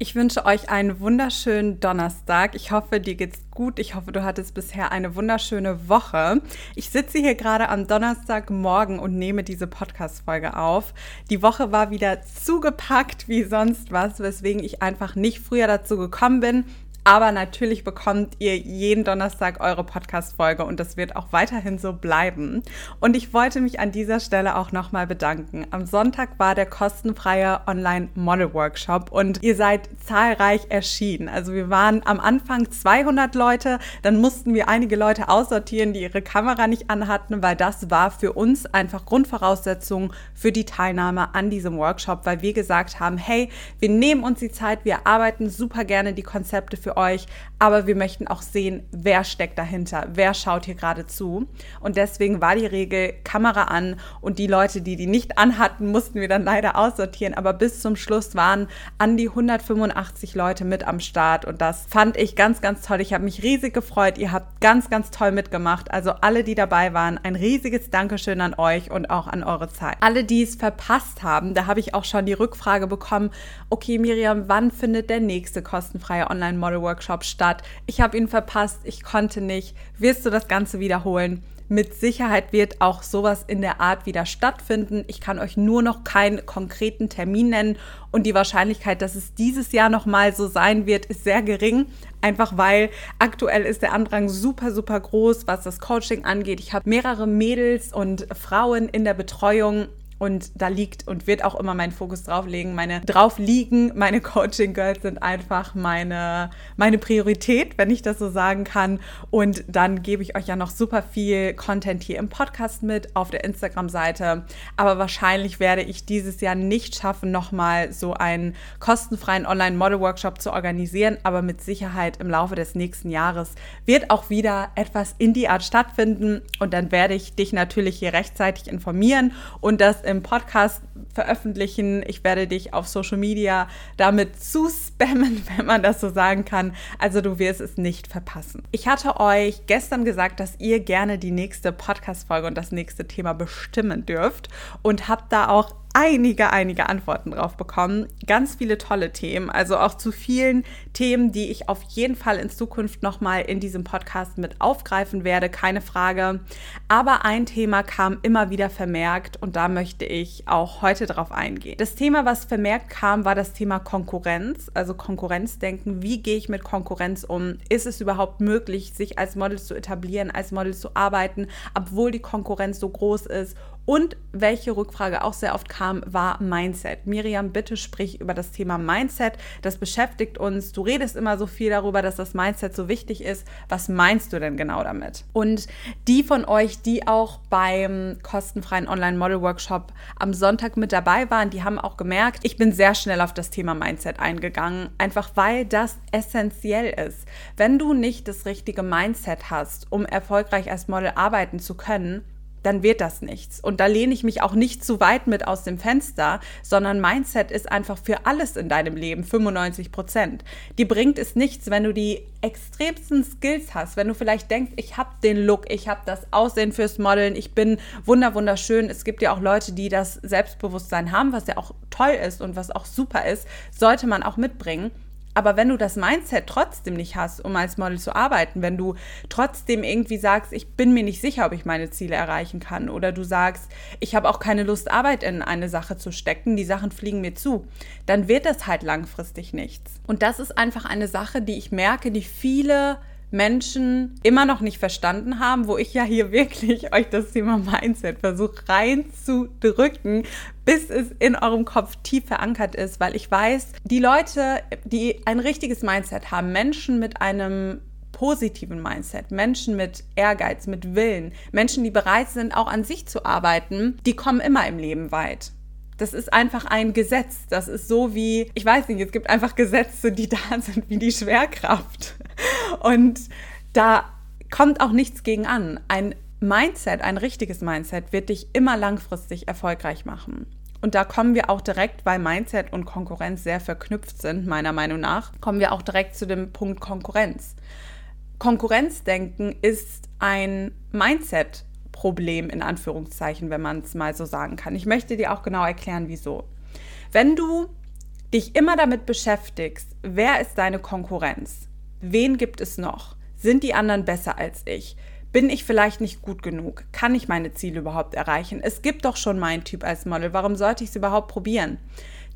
Ich wünsche euch einen wunderschönen Donnerstag. Ich hoffe, dir geht's gut. Ich hoffe, du hattest bisher eine wunderschöne Woche. Ich sitze hier gerade am Donnerstagmorgen und nehme diese Podcast-Folge auf. Die Woche war wieder zugepackt wie sonst was, weswegen ich einfach nicht früher dazu gekommen bin. Aber natürlich bekommt ihr jeden Donnerstag eure Podcast-Folge und das wird auch weiterhin so bleiben. Und ich wollte mich an dieser Stelle auch nochmal bedanken. Am Sonntag war der kostenfreie Online-Model-Workshop und ihr seid zahlreich erschienen. Also wir waren am Anfang 200 Leute, dann mussten wir einige Leute aussortieren, die ihre Kamera nicht anhatten, weil das war für uns einfach Grundvoraussetzung für die Teilnahme an diesem Workshop, weil wir gesagt haben, hey, wir nehmen uns die Zeit, wir arbeiten super gerne die Konzepte für euch, aber wir möchten auch sehen, wer steckt dahinter, wer schaut hier gerade zu. Und deswegen war die Regel Kamera an und die Leute, die die nicht anhatten, mussten wir dann leider aussortieren. Aber bis zum Schluss waren an die 185 Leute mit am Start und das fand ich ganz, ganz toll. Ich habe mich riesig gefreut. Ihr habt ganz, ganz toll mitgemacht. Also alle, die dabei waren, ein riesiges Dankeschön an euch und auch an eure Zeit. Alle, die es verpasst haben, da habe ich auch schon die Rückfrage bekommen, okay Miriam, wann findet der nächste kostenfreie Online-Model Workshop statt. Ich habe ihn verpasst, ich konnte nicht. Wirst du das Ganze wiederholen? Mit Sicherheit wird auch sowas in der Art wieder stattfinden. Ich kann euch nur noch keinen konkreten Termin nennen und die Wahrscheinlichkeit, dass es dieses Jahr noch mal so sein wird, ist sehr gering. Einfach weil aktuell ist der Andrang super, super groß, was das Coaching angeht. Ich habe mehrere Mädels und Frauen in der Betreuung und da liegt und wird auch immer mein Fokus drauf liegen. Meine drauf liegen, meine Coaching Girls sind einfach meine, meine Priorität, wenn ich das so sagen kann. Und dann gebe ich euch ja noch super viel Content hier im Podcast mit auf der Instagram-Seite. Aber wahrscheinlich werde ich dieses Jahr nicht schaffen, nochmal so einen kostenfreien Online-Model-Workshop zu organisieren. Aber mit Sicherheit im Laufe des nächsten Jahres wird auch wieder etwas in die Art stattfinden. Und dann werde ich dich natürlich hier rechtzeitig informieren und das im Podcast veröffentlichen. Ich werde dich auf Social Media damit zuspammen, wenn man das so sagen kann. Also du wirst es nicht verpassen. Ich hatte euch gestern gesagt, dass ihr gerne die nächste Podcast-Folge und das nächste Thema bestimmen dürft und habe da auch einige, einige Antworten drauf bekommen. Ganz viele tolle Themen, also auch zu vielen Themen, die ich auf jeden Fall in Zukunft nochmal in diesem Podcast mit aufgreifen werde, keine Frage. Aber ein Thema kam immer wieder vermerkt und da möchte ich auch heute drauf eingehen. Das Thema, was vermerkt kam, war das Thema Konkurrenz, also Konkurrenzdenken. Wie gehe ich mit Konkurrenz um? Ist es überhaupt möglich, sich als Model zu etablieren, als Model zu arbeiten, obwohl die Konkurrenz so groß ist? Und welche Rückfrage auch sehr oft kam, war Mindset. Miriam, bitte sprich über das Thema Mindset. Das beschäftigt uns. Du redest immer so viel darüber, dass das Mindset so wichtig ist. Was meinst du denn genau damit? Und die von euch, die auch beim kostenfreien Online-Model-Workshop am Sonntag mit dabei waren, die haben auch gemerkt, ich bin sehr schnell auf das Thema Mindset eingegangen, einfach weil das essentiell ist. Wenn du nicht das richtige Mindset hast, um erfolgreich als Model arbeiten zu können, dann wird das nichts. Und da lehne ich mich auch nicht zu weit mit aus dem Fenster, sondern Mindset ist einfach für alles in deinem Leben 95 Prozent. Die bringt es nichts, wenn du die extremsten Skills hast, wenn du vielleicht denkst, ich habe den Look, ich habe das Aussehen fürs Modeln, ich bin wunder wunderschön. Es gibt ja auch Leute, die das Selbstbewusstsein haben, was ja auch toll ist und was auch super ist, sollte man auch mitbringen. Aber wenn du das Mindset trotzdem nicht hast, um als Model zu arbeiten, wenn du trotzdem irgendwie sagst, ich bin mir nicht sicher, ob ich meine Ziele erreichen kann, oder du sagst, ich habe auch keine Lust, Arbeit in eine Sache zu stecken, die Sachen fliegen mir zu, dann wird das halt langfristig nichts. Und das ist einfach eine Sache, die ich merke, die viele Menschen immer noch nicht verstanden haben, wo ich ja hier wirklich euch das Thema Mindset versuche reinzudrücken, bis es in eurem Kopf tief verankert ist, weil ich weiß, die Leute, die ein richtiges Mindset haben, Menschen mit einem positiven Mindset, Menschen mit Ehrgeiz, mit Willen, Menschen, die bereit sind, auch an sich zu arbeiten, die kommen immer im Leben weit. Das ist einfach ein Gesetz. Das ist so wie, ich weiß nicht, es gibt einfach Gesetze, die da sind wie die Schwerkraft. Und da kommt auch nichts gegen an. Ein Mindset, ein richtiges Mindset wird dich immer langfristig erfolgreich machen. Und da kommen wir auch direkt, weil Mindset und Konkurrenz sehr verknüpft sind, meiner Meinung nach, kommen wir auch direkt zu dem Punkt Konkurrenz. Konkurrenzdenken ist ein Mindset Problem in Anführungszeichen, wenn man es mal so sagen kann. Ich möchte dir auch genau erklären, wieso. Wenn du dich immer damit beschäftigst, wer ist deine Konkurrenz? Wen gibt es noch? Sind die anderen besser als ich? Bin ich vielleicht nicht gut genug? Kann ich meine Ziele überhaupt erreichen? Es gibt doch schon meinen Typ als Model. Warum sollte ich es überhaupt probieren?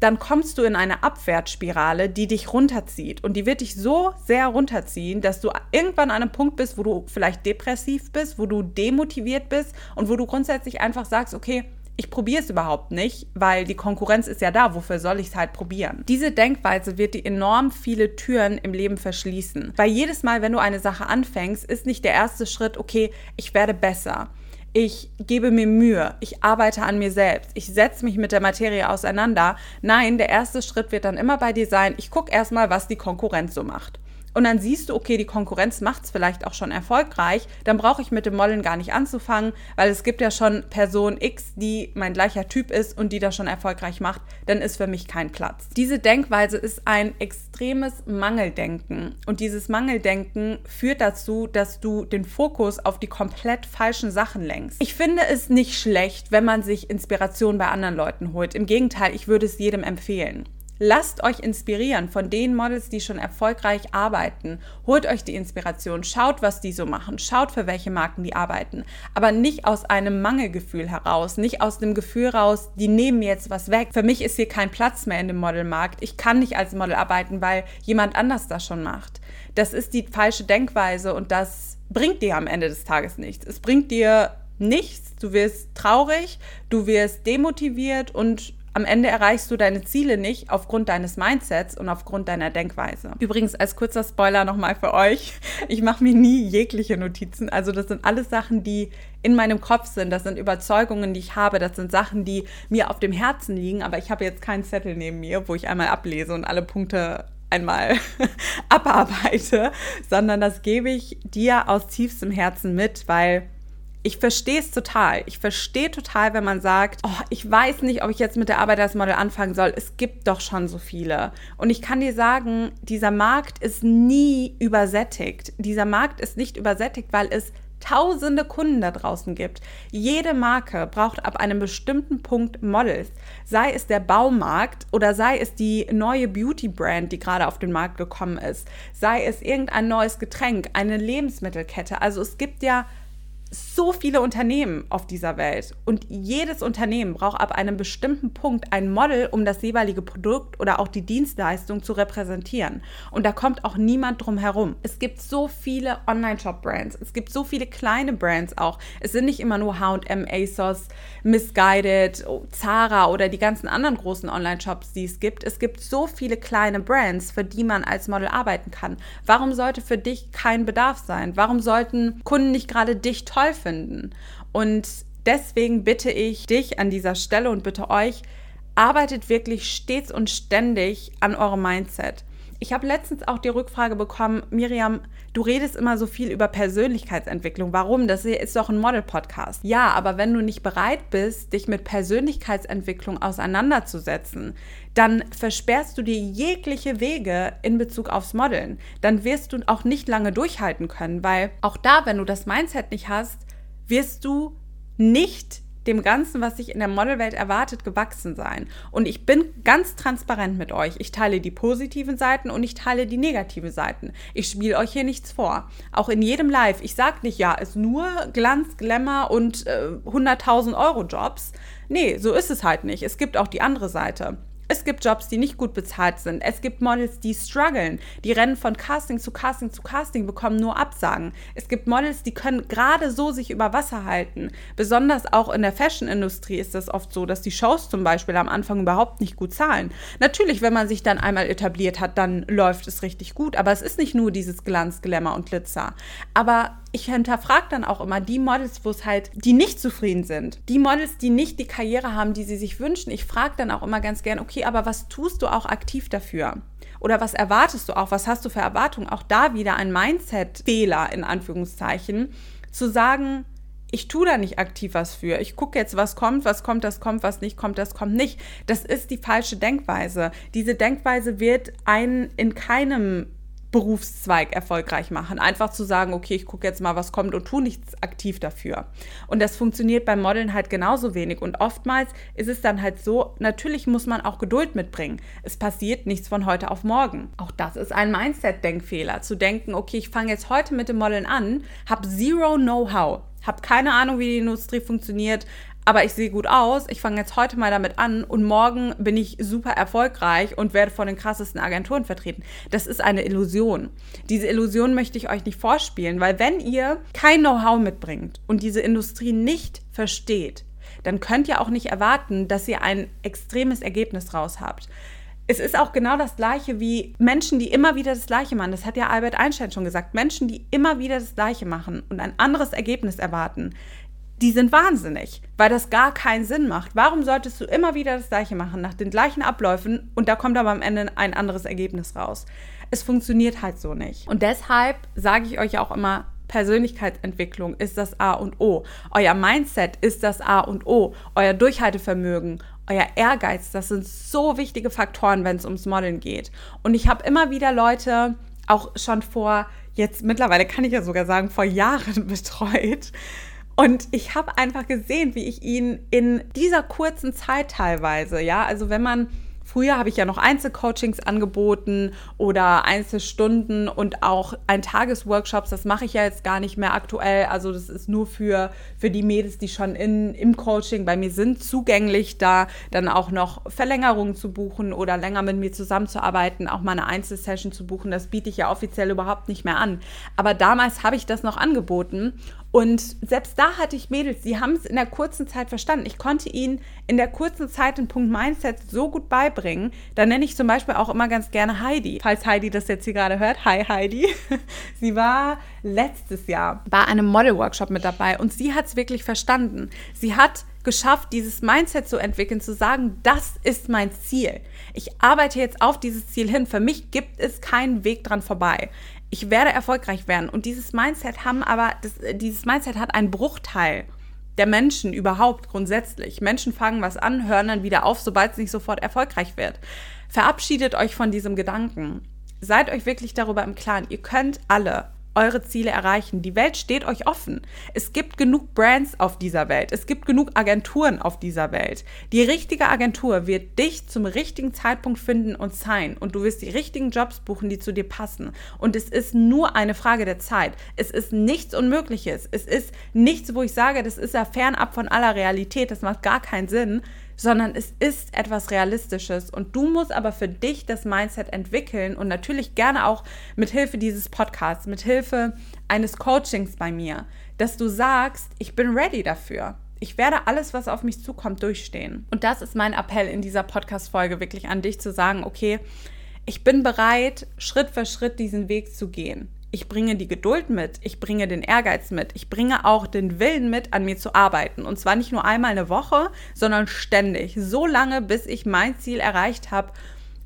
Dann kommst du in eine Abwärtsspirale, die dich runterzieht. Und die wird dich so sehr runterziehen, dass du irgendwann an einem Punkt bist, wo du vielleicht depressiv bist, wo du demotiviert bist und wo du grundsätzlich einfach sagst, okay, ich probiere es überhaupt nicht, weil die Konkurrenz ist ja da, wofür soll ich es halt probieren? Diese Denkweise wird dir enorm viele Türen im Leben verschließen. Weil jedes Mal, wenn du eine Sache anfängst, ist nicht der erste Schritt, okay, ich werde besser. Ich gebe mir Mühe, ich arbeite an mir selbst, ich setze mich mit der Materie auseinander. Nein, der erste Schritt wird dann immer bei dir sein, ich gucke erstmal, was die Konkurrenz so macht und dann siehst du, okay, die Konkurrenz macht es vielleicht auch schon erfolgreich, dann brauche ich mit dem Modeln gar nicht anzufangen, weil es gibt ja schon Person X, die mein gleicher Typ ist und die das schon erfolgreich macht, dann ist für mich kein Platz. Diese Denkweise ist ein extremes Mangeldenken und dieses Mangeldenken führt dazu, dass du den Fokus auf die komplett falschen Sachen lenkst. Ich finde es nicht schlecht, wenn man sich Inspiration bei anderen Leuten holt. Im Gegenteil, ich würde es jedem empfehlen. Lasst euch inspirieren von den Models, die schon erfolgreich arbeiten. Holt euch die Inspiration, schaut, was die so machen, schaut, für welche Marken die arbeiten. Aber nicht aus einem Mangelgefühl heraus, nicht aus dem Gefühl raus, die nehmen jetzt was weg. Für mich ist hier kein Platz mehr in dem Modelmarkt. Ich kann nicht als Model arbeiten, weil jemand anders das schon macht. Das ist die falsche Denkweise und das bringt dir am Ende des Tages nichts. Es bringt dir nichts. Du wirst traurig, du wirst demotiviert und am Ende erreichst du deine Ziele nicht aufgrund deines Mindsets und aufgrund deiner Denkweise. Übrigens als kurzer Spoiler nochmal für euch, ich mache mir nie jegliche Notizen. Also das sind alles Sachen, die in meinem Kopf sind, das sind Überzeugungen, die ich habe, das sind Sachen, die mir auf dem Herzen liegen, aber ich habe jetzt keinen Zettel neben mir, wo ich einmal ablese und alle Punkte einmal abarbeite, sondern das gebe ich dir aus tiefstem Herzen mit, weil ich verstehe es total. Ich verstehe total, wenn man sagt, oh, ich weiß nicht, ob ich jetzt mit der Arbeit als Model anfangen soll. Es gibt doch schon so viele. Und ich kann dir sagen, dieser Markt ist nie übersättigt. Dieser Markt ist nicht übersättigt, weil es tausende Kunden da draußen gibt. Jede Marke braucht ab einem bestimmten Punkt Models. Sei es der Baumarkt oder sei es die neue Beauty-Brand, die gerade auf den Markt gekommen ist. Sei es irgendein neues Getränk, eine Lebensmittelkette. Also es gibt ja so viele Unternehmen auf dieser Welt und jedes Unternehmen braucht ab einem bestimmten Punkt ein Model, um das jeweilige Produkt oder auch die Dienstleistung zu repräsentieren. Und da kommt auch niemand drum herum. Es gibt so viele Online-Shop-Brands, es gibt so viele kleine Brands auch. Es sind nicht immer nur H&M, ASOS, Misguided, Zara oder die ganzen anderen großen Online-Shops, die es gibt. Es gibt so viele kleine Brands, für die man als Model arbeiten kann. Warum sollte für dich kein Bedarf sein? Warum sollten Kunden nicht gerade dich toll toll finden. Und deswegen bitte ich dich an dieser Stelle und bitte euch, arbeitet wirklich stets und ständig an eurem Mindset. Ich habe letztens auch die Rückfrage bekommen, Miriam, du redest immer so viel über Persönlichkeitsentwicklung. Warum? Das ist doch ein Model-Podcast. Ja, aber wenn du nicht bereit bist, dich mit Persönlichkeitsentwicklung auseinanderzusetzen, dann versperrst du dir jegliche Wege in Bezug aufs Modeln. Dann wirst du auch nicht lange durchhalten können, weil auch da, wenn du das Mindset nicht hast, wirst du nicht dem Ganzen, was sich in der Modelwelt erwartet, gewachsen sein. Und ich bin ganz transparent mit euch. Ich teile die positiven Seiten und ich teile die negativen Seiten. Ich spiele euch hier nichts vor. Auch in jedem Live. Ich sage nicht, ja, ist nur Glanz, Glamour und äh, 100.000 Euro Jobs. Nee, so ist es halt nicht. Es gibt auch die andere Seite. Es gibt Jobs, die nicht gut bezahlt sind. Es gibt Models, die strugglen. Die rennen von Casting zu Casting zu Casting, bekommen nur Absagen. Es gibt Models, die können gerade so sich über Wasser halten. Besonders auch in der Fashion-Industrie ist es oft so, dass die Shows zum Beispiel am Anfang überhaupt nicht gut zahlen. Natürlich, wenn man sich dann einmal etabliert hat, dann läuft es richtig gut. Aber es ist nicht nur dieses Glanz, Glamour und Glitzer. Aber ich hinterfrage dann auch immer die Models, wo es halt, die nicht zufrieden sind. Die Models, die nicht die Karriere haben, die sie sich wünschen. Ich frage dann auch immer ganz gern, okay, aber was tust du auch aktiv dafür? Oder was erwartest du auch? Was hast du für Erwartungen? Auch da wieder ein Mindset-Fehler in Anführungszeichen, zu sagen, ich tue da nicht aktiv was für. Ich gucke jetzt, was kommt, was kommt, das kommt, was nicht kommt, das kommt nicht. Das ist die falsche Denkweise. Diese Denkweise wird einen in keinem Berufszweig erfolgreich machen. Einfach zu sagen, okay, ich gucke jetzt mal, was kommt und tu nichts aktiv dafür. Und das funktioniert beim Modeln halt genauso wenig. Und oftmals ist es dann halt so, natürlich muss man auch Geduld mitbringen. Es passiert nichts von heute auf morgen. Auch das ist ein Mindset-Denkfehler. Zu denken, okay, ich fange jetzt heute mit dem Modeln an, habe zero Know-how, habe keine Ahnung, wie die Industrie funktioniert, aber ich sehe gut aus, ich fange jetzt heute mal damit an und morgen bin ich super erfolgreich und werde von den krassesten Agenturen vertreten. Das ist eine Illusion. Diese Illusion möchte ich euch nicht vorspielen, weil wenn ihr kein Know-how mitbringt und diese Industrie nicht versteht, dann könnt ihr auch nicht erwarten, dass ihr ein extremes Ergebnis raus habt. Es ist auch genau das Gleiche wie Menschen, die immer wieder das Gleiche machen. Das hat ja Albert Einstein schon gesagt. Menschen, die immer wieder das Gleiche machen und ein anderes Ergebnis erwarten, die sind wahnsinnig, weil das gar keinen Sinn macht. Warum solltest du immer wieder das Gleiche machen, nach den gleichen Abläufen und da kommt aber am Ende ein anderes Ergebnis raus? Es funktioniert halt so nicht. Und deshalb sage ich euch auch immer, Persönlichkeitsentwicklung ist das A und O. Euer Mindset ist das A und O. Euer Durchhaltevermögen, euer Ehrgeiz, das sind so wichtige Faktoren, wenn es ums Modeln geht. Und ich habe immer wieder Leute, auch schon vor, jetzt mittlerweile kann ich ja sogar sagen, vor Jahren betreut, und ich habe einfach gesehen, wie ich ihn in dieser kurzen Zeit teilweise, ja, also wenn man Früher habe ich ja noch Einzelcoachings angeboten oder Einzelstunden und auch ein Tagesworkshops. Das mache ich ja jetzt gar nicht mehr aktuell. Also das ist nur für, für die Mädels, die schon in, im Coaching bei mir sind, zugänglich, da dann auch noch Verlängerungen zu buchen oder länger mit mir zusammenzuarbeiten, auch mal eine Einzelsession zu buchen. Das biete ich ja offiziell überhaupt nicht mehr an. Aber damals habe ich das noch angeboten und selbst da hatte ich Mädels, die haben es in der kurzen Zeit verstanden. Ich konnte ihnen in der kurzen Zeit den Punkt Mindset so gut beibringen. Da nenne ich zum Beispiel auch immer ganz gerne Heidi. Falls Heidi das jetzt hier gerade hört, hi Heidi. Sie war letztes Jahr bei einem Model-Workshop mit dabei und sie hat es wirklich verstanden. Sie hat geschafft, dieses Mindset zu entwickeln, zu sagen, das ist mein Ziel. Ich arbeite jetzt auf dieses Ziel hin. Für mich gibt es keinen Weg dran vorbei ich werde erfolgreich werden. Und dieses Mindset haben aber, das, dieses Mindset hat einen Bruchteil der Menschen überhaupt grundsätzlich. Menschen fangen was an, hören dann wieder auf, sobald es nicht sofort erfolgreich wird. Verabschiedet euch von diesem Gedanken. Seid euch wirklich darüber im Klaren. Ihr könnt alle eure Ziele erreichen. Die Welt steht euch offen. Es gibt genug Brands auf dieser Welt. Es gibt genug Agenturen auf dieser Welt. Die richtige Agentur wird dich zum richtigen Zeitpunkt finden und sein. Und du wirst die richtigen Jobs buchen, die zu dir passen. Und es ist nur eine Frage der Zeit. Es ist nichts Unmögliches. Es ist nichts, wo ich sage, das ist ja fernab von aller Realität. Das macht gar keinen Sinn sondern es ist etwas Realistisches und du musst aber für dich das Mindset entwickeln und natürlich gerne auch mit Hilfe dieses Podcasts, mit Hilfe eines Coachings bei mir, dass du sagst, ich bin ready dafür. Ich werde alles, was auf mich zukommt, durchstehen. Und das ist mein Appell in dieser Podcast-Folge wirklich an dich zu sagen, okay, ich bin bereit, Schritt für Schritt diesen Weg zu gehen ich bringe die Geduld mit, ich bringe den Ehrgeiz mit, ich bringe auch den Willen mit, an mir zu arbeiten. Und zwar nicht nur einmal eine Woche, sondern ständig. So lange, bis ich mein Ziel erreicht habe,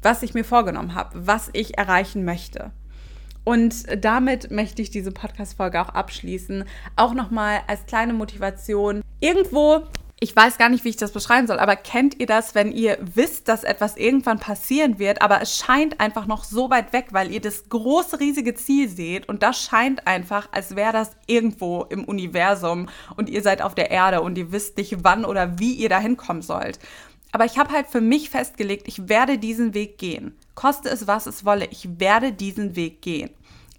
was ich mir vorgenommen habe, was ich erreichen möchte. Und damit möchte ich diese Podcast-Folge auch abschließen. Auch nochmal als kleine Motivation. Irgendwo ich weiß gar nicht, wie ich das beschreiben soll, aber kennt ihr das, wenn ihr wisst, dass etwas irgendwann passieren wird, aber es scheint einfach noch so weit weg, weil ihr das große, riesige Ziel seht und das scheint einfach, als wäre das irgendwo im Universum und ihr seid auf der Erde und ihr wisst nicht, wann oder wie ihr da hinkommen sollt. Aber ich habe halt für mich festgelegt, ich werde diesen Weg gehen. Koste es, was es wolle, ich werde diesen Weg gehen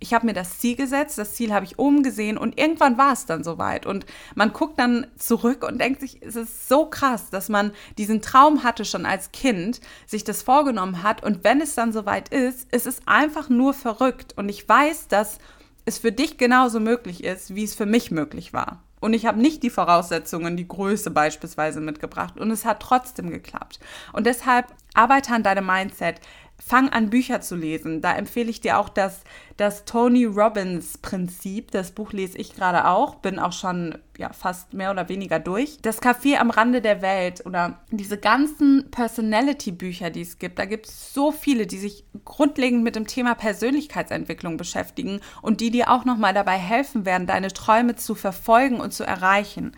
ich habe mir das Ziel gesetzt, das Ziel habe ich oben gesehen und irgendwann war es dann soweit. Und man guckt dann zurück und denkt sich, es ist so krass, dass man diesen Traum hatte schon als Kind, sich das vorgenommen hat und wenn es dann soweit ist, ist es einfach nur verrückt. Und ich weiß, dass es für dich genauso möglich ist, wie es für mich möglich war. Und ich habe nicht die Voraussetzungen, die Größe beispielsweise mitgebracht. Und es hat trotzdem geklappt. Und deshalb arbeite an deinem Mindset fang an, Bücher zu lesen. Da empfehle ich dir auch das, das Tony Robbins Prinzip. Das Buch lese ich gerade auch, bin auch schon ja, fast mehr oder weniger durch. Das Café am Rande der Welt oder diese ganzen Personality-Bücher, die es gibt. Da gibt es so viele, die sich grundlegend mit dem Thema Persönlichkeitsentwicklung beschäftigen und die dir auch nochmal dabei helfen werden, deine Träume zu verfolgen und zu erreichen.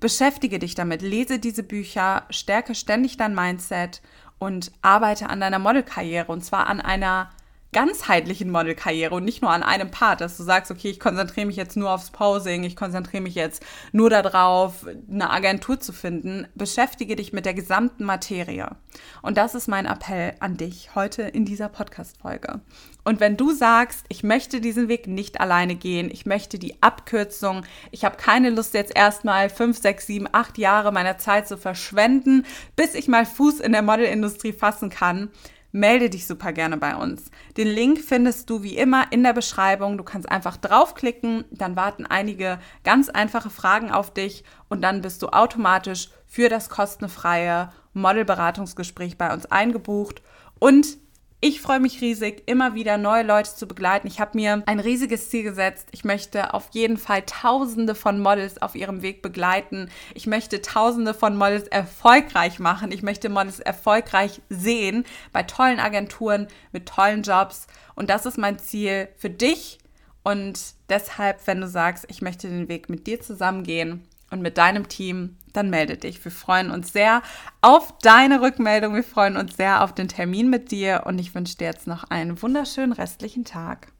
Beschäftige dich damit, lese diese Bücher, stärke ständig dein Mindset und arbeite an deiner Modelkarriere und zwar an einer ganzheitlichen Modelkarriere und nicht nur an einem Part, dass du sagst, okay, ich konzentriere mich jetzt nur aufs Posing, ich konzentriere mich jetzt nur darauf, eine Agentur zu finden. Beschäftige dich mit der gesamten Materie. Und das ist mein Appell an dich heute in dieser Podcast-Folge. Und wenn du sagst, ich möchte diesen Weg nicht alleine gehen, ich möchte die Abkürzung, ich habe keine Lust jetzt erstmal fünf, sechs, sieben, acht Jahre meiner Zeit zu verschwenden, bis ich mal Fuß in der Modelindustrie fassen kann, melde dich super gerne bei uns. Den Link findest du wie immer in der Beschreibung. Du kannst einfach draufklicken, dann warten einige ganz einfache Fragen auf dich und dann bist du automatisch für das kostenfreie Modelberatungsgespräch bei uns eingebucht. Und ich freue mich riesig, immer wieder neue Leute zu begleiten. Ich habe mir ein riesiges Ziel gesetzt. Ich möchte auf jeden Fall Tausende von Models auf ihrem Weg begleiten. Ich möchte Tausende von Models erfolgreich machen. Ich möchte Models erfolgreich sehen bei tollen Agenturen mit tollen Jobs. Und das ist mein Ziel für dich. Und deshalb, wenn du sagst, ich möchte den Weg mit dir zusammengehen, und mit deinem Team, dann melde dich. Wir freuen uns sehr auf deine Rückmeldung. Wir freuen uns sehr auf den Termin mit dir und ich wünsche dir jetzt noch einen wunderschönen restlichen Tag.